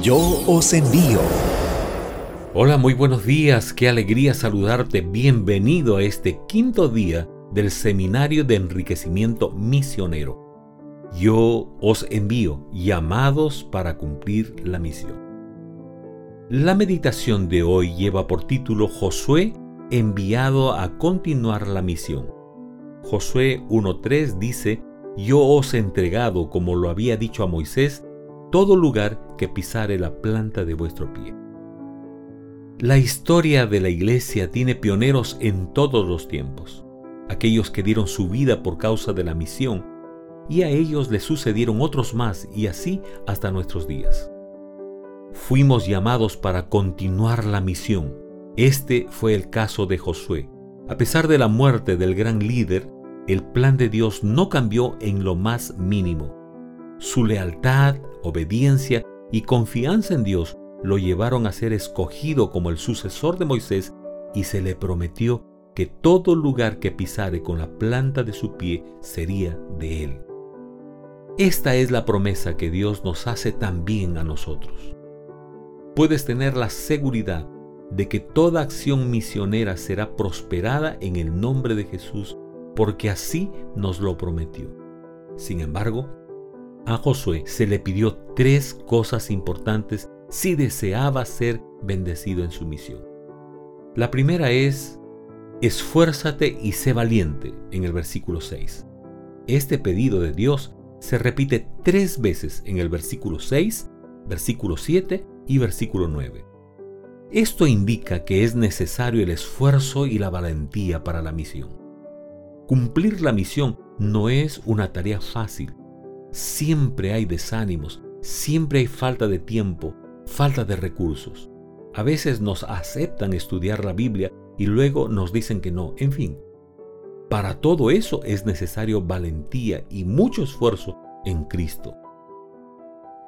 Yo os envío. Hola, muy buenos días, qué alegría saludarte. Bienvenido a este quinto día del Seminario de Enriquecimiento Misionero. Yo os envío, llamados para cumplir la misión. La meditación de hoy lleva por título Josué enviado a continuar la misión. Josué 1.3 dice, Yo os he entregado, como lo había dicho a Moisés, todo lugar que pisare la planta de vuestro pie. La historia de la iglesia tiene pioneros en todos los tiempos, aquellos que dieron su vida por causa de la misión, y a ellos les sucedieron otros más y así hasta nuestros días. Fuimos llamados para continuar la misión. Este fue el caso de Josué. A pesar de la muerte del gran líder, el plan de Dios no cambió en lo más mínimo. Su lealtad, obediencia y confianza en Dios lo llevaron a ser escogido como el sucesor de Moisés y se le prometió que todo lugar que pisare con la planta de su pie sería de él. Esta es la promesa que Dios nos hace también a nosotros. Puedes tener la seguridad de que toda acción misionera será prosperada en el nombre de Jesús, porque así nos lo prometió. Sin embargo, a Josué se le pidió tres cosas importantes si deseaba ser bendecido en su misión. La primera es, esfuérzate y sé valiente en el versículo 6. Este pedido de Dios se repite tres veces en el versículo 6, versículo 7 y versículo 9. Esto indica que es necesario el esfuerzo y la valentía para la misión. Cumplir la misión no es una tarea fácil, siempre hay desánimos, siempre hay falta de tiempo, falta de recursos. A veces nos aceptan estudiar la Biblia y luego nos dicen que no. En fin, para todo eso es necesario valentía y mucho esfuerzo en Cristo.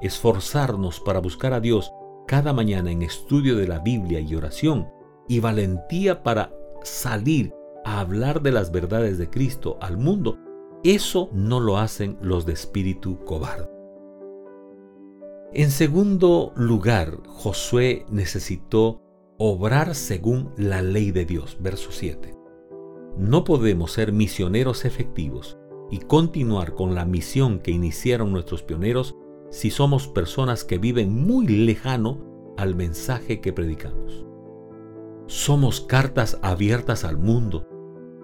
Esforzarnos para buscar a Dios cada mañana en estudio de la Biblia y oración y valentía para salir a hablar de las verdades de Cristo al mundo eso no lo hacen los de espíritu cobarde. En segundo lugar, Josué necesitó obrar según la ley de Dios. Verso 7. No podemos ser misioneros efectivos y continuar con la misión que iniciaron nuestros pioneros si somos personas que viven muy lejano al mensaje que predicamos. Somos cartas abiertas al mundo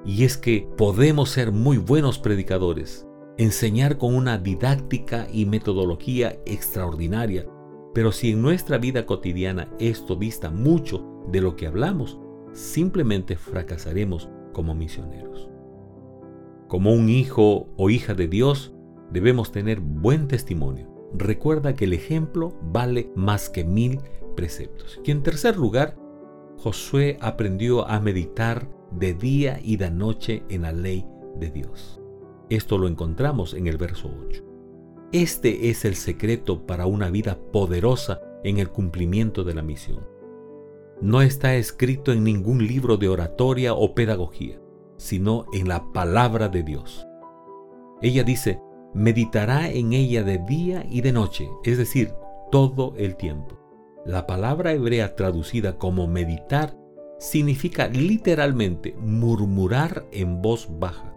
y es que podemos ser muy buenos predicadores, enseñar con una didáctica y metodología extraordinaria, pero si en nuestra vida cotidiana esto dista mucho de lo que hablamos, simplemente fracasaremos como misioneros. Como un hijo o hija de Dios, debemos tener buen testimonio. Recuerda que el ejemplo vale más que mil preceptos. Y en tercer lugar, Josué aprendió a meditar de día y de noche en la ley de Dios. Esto lo encontramos en el verso 8. Este es el secreto para una vida poderosa en el cumplimiento de la misión. No está escrito en ningún libro de oratoria o pedagogía, sino en la palabra de Dios. Ella dice, meditará en ella de día y de noche, es decir, todo el tiempo. La palabra hebrea traducida como meditar significa literalmente murmurar en voz baja.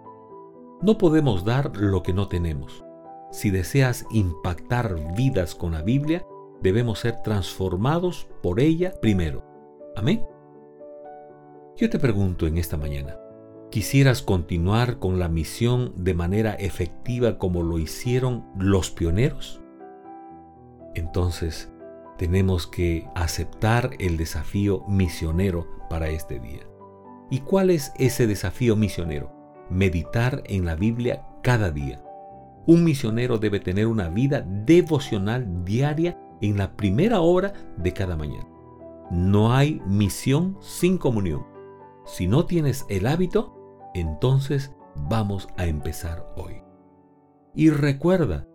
No podemos dar lo que no tenemos. Si deseas impactar vidas con la Biblia, debemos ser transformados por ella primero. Amén. Yo te pregunto en esta mañana, ¿quisieras continuar con la misión de manera efectiva como lo hicieron los pioneros? Entonces, tenemos que aceptar el desafío misionero para este día. ¿Y cuál es ese desafío misionero? Meditar en la Biblia cada día. Un misionero debe tener una vida devocional diaria en la primera hora de cada mañana. No hay misión sin comunión. Si no tienes el hábito, entonces vamos a empezar hoy. Y recuerda,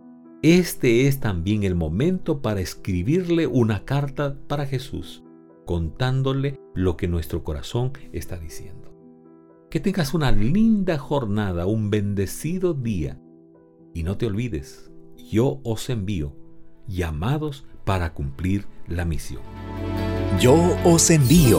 este es también el momento para escribirle una carta para Jesús, contándole lo que nuestro corazón está diciendo. Que tengas una linda jornada, un bendecido día. Y no te olvides, yo os envío, llamados para cumplir la misión. Yo os envío